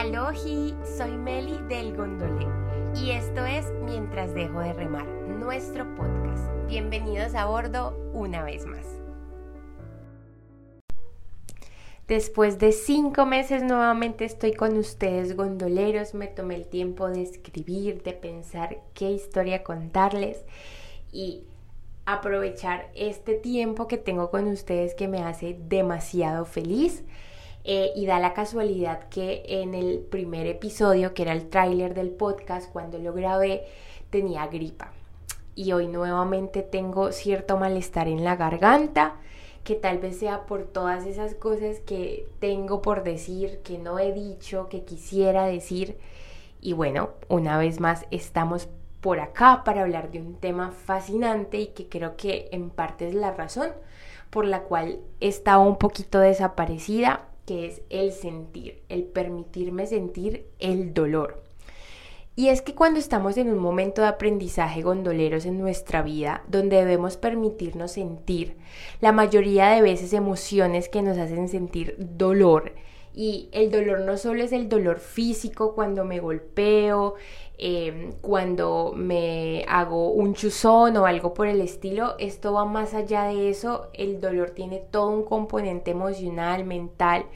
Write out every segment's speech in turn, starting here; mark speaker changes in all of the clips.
Speaker 1: Alohi, soy Meli del Gondolé y esto es Mientras dejo de remar, nuestro podcast. Bienvenidos a bordo una vez más. Después de cinco meses nuevamente estoy con ustedes gondoleros, me tomé el tiempo de escribir, de pensar qué historia contarles y aprovechar este tiempo que tengo con ustedes que me hace demasiado feliz. Eh, y da la casualidad que en el primer episodio, que era el tráiler del podcast, cuando lo grabé, tenía gripa. Y hoy nuevamente tengo cierto malestar en la garganta, que tal vez sea por todas esas cosas que tengo por decir, que no he dicho, que quisiera decir. Y bueno, una vez más estamos por acá para hablar de un tema fascinante y que creo que en parte es la razón por la cual estaba un poquito desaparecida que es el sentir, el permitirme sentir el dolor. Y es que cuando estamos en un momento de aprendizaje gondoleros en nuestra vida, donde debemos permitirnos sentir la mayoría de veces emociones que nos hacen sentir dolor, y el dolor no solo es el dolor físico cuando me golpeo, em, cuando me hago un chuzón o algo por el estilo, esto va más allá de eso, el dolor tiene todo un componente emocional, mental,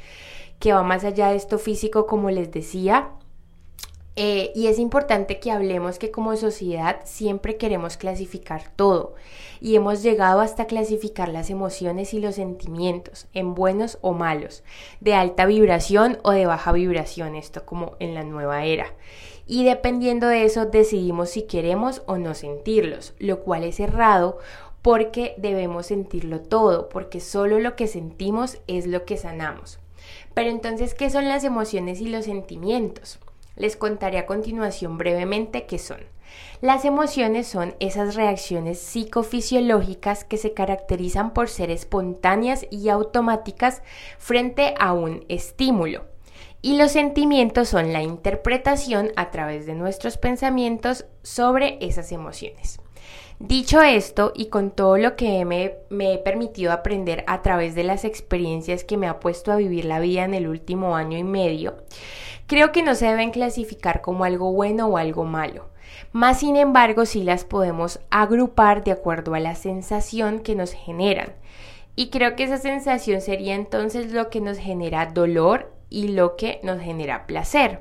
Speaker 1: que va más allá de esto físico, como les decía. Eh, y es importante que hablemos que como sociedad siempre queremos clasificar todo y hemos llegado hasta clasificar las emociones y los sentimientos en buenos o malos, de alta vibración o de baja vibración, esto como en la nueva era. Y dependiendo de eso decidimos si queremos o no sentirlos, lo cual es errado porque debemos sentirlo todo, porque solo lo que sentimos es lo que sanamos. Pero entonces, ¿qué son las emociones y los sentimientos? Les contaré a continuación brevemente qué son. Las emociones son esas reacciones psicofisiológicas que se caracterizan por ser espontáneas y automáticas frente a un estímulo. Y los sentimientos son la interpretación a través de nuestros pensamientos sobre esas emociones. Dicho esto, y con todo lo que me, he permitido aprender a través de las experiencias que me ha puesto a vivir la vida en el último año y medio, Creo que no se deben clasificar como algo bueno o algo malo. Más sin embargo, sí las podemos agrupar de acuerdo a la sensación que nos generan. Y creo que esa sensación sería entonces lo que nos genera dolor y lo que nos genera placer.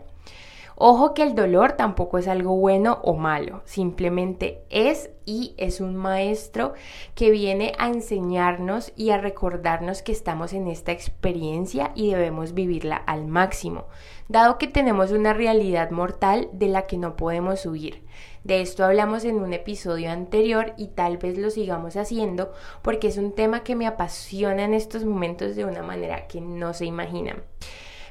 Speaker 1: Ojo que el dolor tampoco es algo bueno o malo, simplemente es y es un maestro que viene a enseñarnos y a recordarnos que estamos en esta experiencia y debemos vivirla al máximo, dado que tenemos una realidad mortal de la que no podemos huir. De esto hablamos en un episodio anterior y tal vez lo sigamos haciendo porque es un tema que me apasiona en estos momentos de una manera que no se imaginan.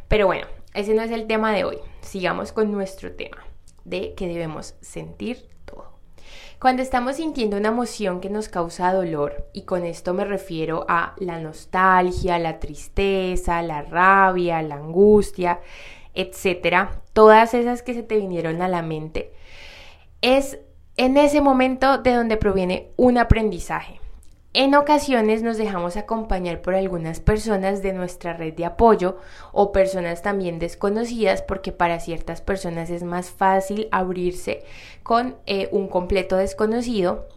Speaker 1: Pero bueno, ese no es el tema de hoy. Sigamos con nuestro tema de que debemos sentir todo. Cuando estamos sintiendo una emoción que nos causa dolor, y con esto me refiero a la nostalgia, la tristeza, la rabia, la angustia, etcétera, todas esas que se te vinieron a la mente, es en ese momento de donde proviene un aprendizaje. En ocasiones nos dejamos acompañar por algunas personas de nuestra red de apoyo o personas también desconocidas porque para ciertas personas es más fácil abrirse con eh, un completo desconocido.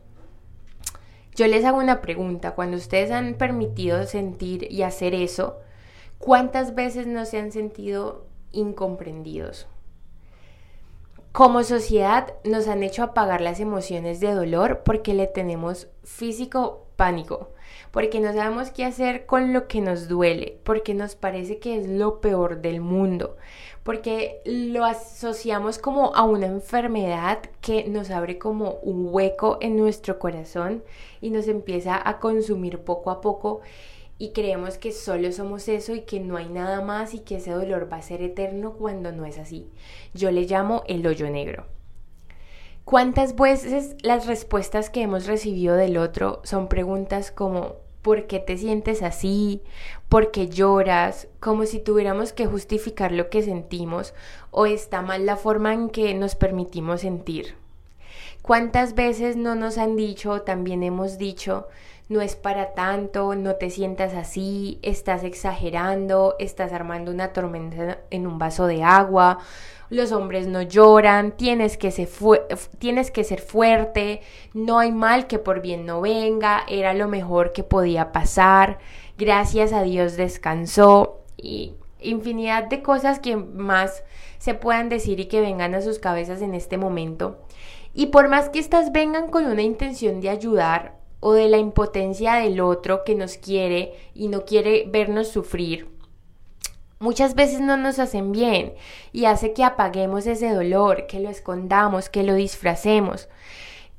Speaker 1: Yo les hago una pregunta, cuando ustedes han permitido sentir y hacer eso, ¿cuántas veces no se han sentido incomprendidos? Como sociedad nos han hecho apagar las emociones de dolor porque le tenemos físico pánico, porque no sabemos qué hacer con lo que nos duele, porque nos parece que es lo peor del mundo, porque lo asociamos como a una enfermedad que nos abre como un hueco en nuestro corazón y nos empieza a consumir poco a poco y creemos que solo somos eso y que no hay nada más y que ese dolor va a ser eterno cuando no es así. Yo le llamo el hoyo negro. ¿Cuántas veces las respuestas que hemos recibido del otro son preguntas como ¿por qué te sientes así? ¿Por qué lloras? Como si tuviéramos que justificar lo que sentimos o está mal la forma en que nos permitimos sentir. ¿Cuántas veces no nos han dicho o también hemos dicho no es para tanto, no te sientas así, estás exagerando, estás armando una tormenta en un vaso de agua, los hombres no lloran, tienes que, ser fuerte, no hay mal que por bien no venga, era lo mejor que podía pasar, gracias a Dios descansó y infinidad de cosas que más se puedan decir y que vengan a sus cabezas en este momento. Y por más que estas vengan con una intención de ayudar o de la impotencia del otro que nos quiere y no quiere vernos sufrir, muchas veces no nos hacen bien y hace que apaguemos ese dolor, que lo escondamos, que lo disfracemos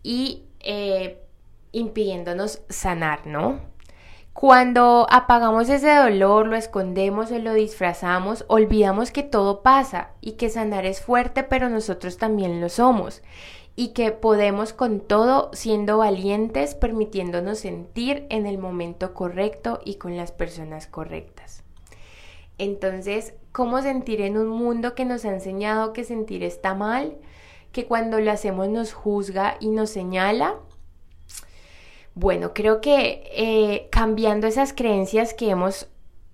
Speaker 1: y eh, impidiéndonos sanar, ¿no? Cuando apagamos ese dolor, lo escondemos o lo disfrazamos, olvidamos que todo pasa y que sanar es fuerte, pero nosotros también lo somos y que podemos con todo siendo valientes, permitiéndonos sentir en el momento correcto y con las personas correctas. Entonces, ¿cómo sentir en un mundo que nos ha enseñado que sentir está mal? Que cuando lo hacemos nos juzga y nos señala. Bueno, creo que eh, cambiando esas creencias que hemos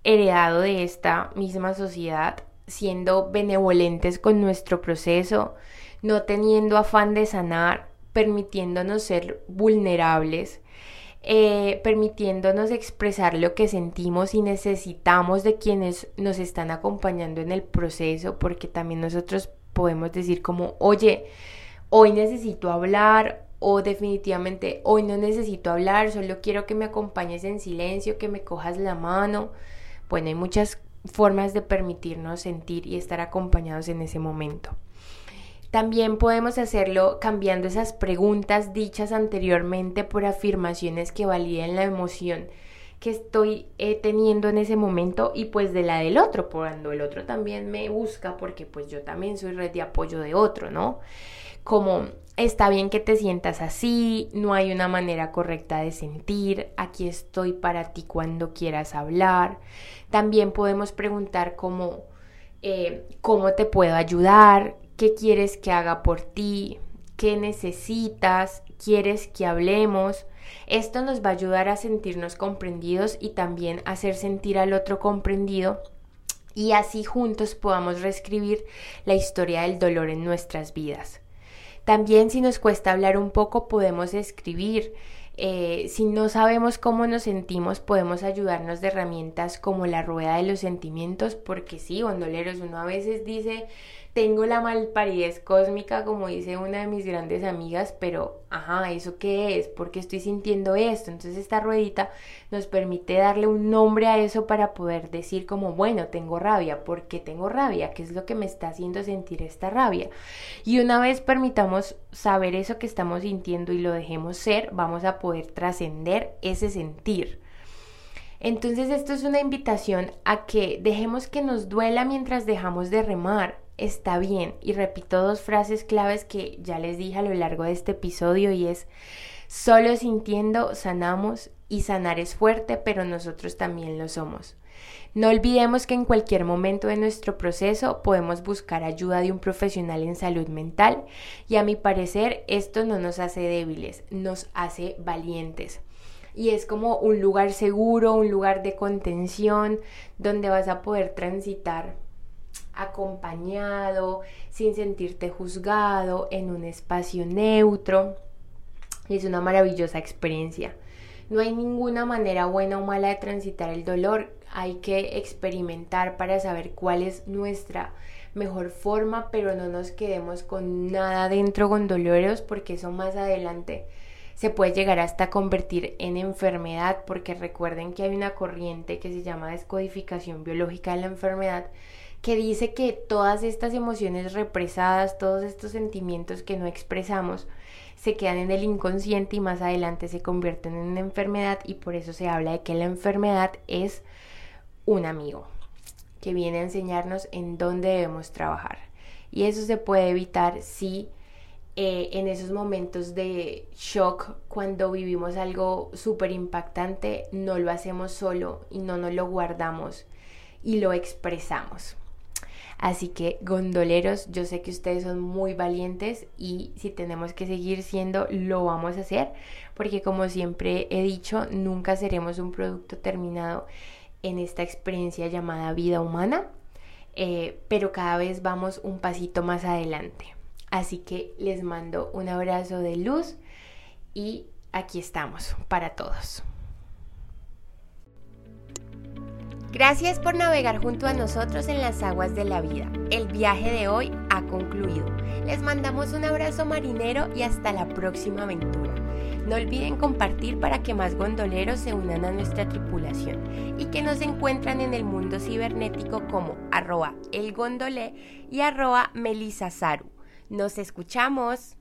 Speaker 1: heredado de esta misma sociedad, siendo benevolentes con nuestro proceso, no teniendo afán de sanar, permitiéndonos ser vulnerables, eh, permitiéndonos expresar lo que sentimos y necesitamos de quienes nos están acompañando en el proceso, porque también nosotros podemos decir como, oye, hoy necesito hablar o definitivamente hoy no necesito hablar, solo quiero que me acompañes en silencio, que me cojas la mano. Bueno, hay muchas formas de permitirnos sentir y estar acompañados en ese momento. También podemos hacerlo cambiando esas preguntas dichas anteriormente por afirmaciones que validen la emoción que estoy eh, teniendo en ese momento y pues de la del otro, cuando el otro también me busca porque pues yo también soy red de apoyo de otro, ¿no? Como está bien que te sientas así, no hay una manera correcta de sentir, aquí estoy para ti cuando quieras hablar. También podemos preguntar como, eh, ¿cómo te puedo ayudar? qué quieres que haga por ti, qué necesitas, quieres que hablemos. Esto nos va a ayudar a sentirnos comprendidos y también hacer sentir al otro comprendido y así juntos podamos reescribir la historia del dolor en nuestras vidas. También si nos cuesta hablar un poco podemos escribir. Eh, si no sabemos cómo nos sentimos podemos ayudarnos de herramientas como la rueda de los sentimientos porque sí, gondoleros, uno a veces dice tengo la malparidez cósmica, como dice una de mis grandes amigas, pero, ajá, ¿eso qué es? ¿Por qué estoy sintiendo esto? Entonces esta ruedita nos permite darle un nombre a eso para poder decir como, bueno, tengo rabia, ¿por qué tengo rabia? ¿Qué es lo que me está haciendo sentir esta rabia? Y una vez permitamos saber eso que estamos sintiendo y lo dejemos ser, vamos a poder trascender ese sentir. Entonces esto es una invitación a que dejemos que nos duela mientras dejamos de remar, está bien. Y repito dos frases claves que ya les dije a lo largo de este episodio y es, solo sintiendo sanamos y sanar es fuerte, pero nosotros también lo somos. No olvidemos que en cualquier momento de nuestro proceso podemos buscar ayuda de un profesional en salud mental y a mi parecer esto no nos hace débiles, nos hace valientes. Y es como un lugar seguro, un lugar de contención donde vas a poder transitar acompañado, sin sentirte juzgado, en un espacio neutro. Es una maravillosa experiencia. No hay ninguna manera buena o mala de transitar el dolor. Hay que experimentar para saber cuál es nuestra mejor forma, pero no nos quedemos con nada dentro con dolores porque eso más adelante se puede llegar hasta convertir en enfermedad porque recuerden que hay una corriente que se llama descodificación biológica de la enfermedad que dice que todas estas emociones represadas, todos estos sentimientos que no expresamos, se quedan en el inconsciente y más adelante se convierten en una enfermedad y por eso se habla de que la enfermedad es un amigo que viene a enseñarnos en dónde debemos trabajar. Y eso se puede evitar si eh, en esos momentos de shock, cuando vivimos algo súper impactante, no lo hacemos solo y no nos lo guardamos y lo expresamos. Así que gondoleros, yo sé que ustedes son muy valientes y si tenemos que seguir siendo, lo vamos a hacer, porque como siempre he dicho, nunca seremos un producto terminado en esta experiencia llamada vida humana, eh, pero cada vez vamos un pasito más adelante. Así que les mando un abrazo de luz y aquí estamos para todos. Gracias por navegar junto a nosotros en las aguas de la vida. El viaje de hoy ha concluido. Les mandamos un abrazo marinero y hasta la próxima aventura. No olviden compartir para que más gondoleros se unan a nuestra tripulación y que nos encuentran en el mundo cibernético como arroba elgondolé y arroba melisasaru. Nos escuchamos.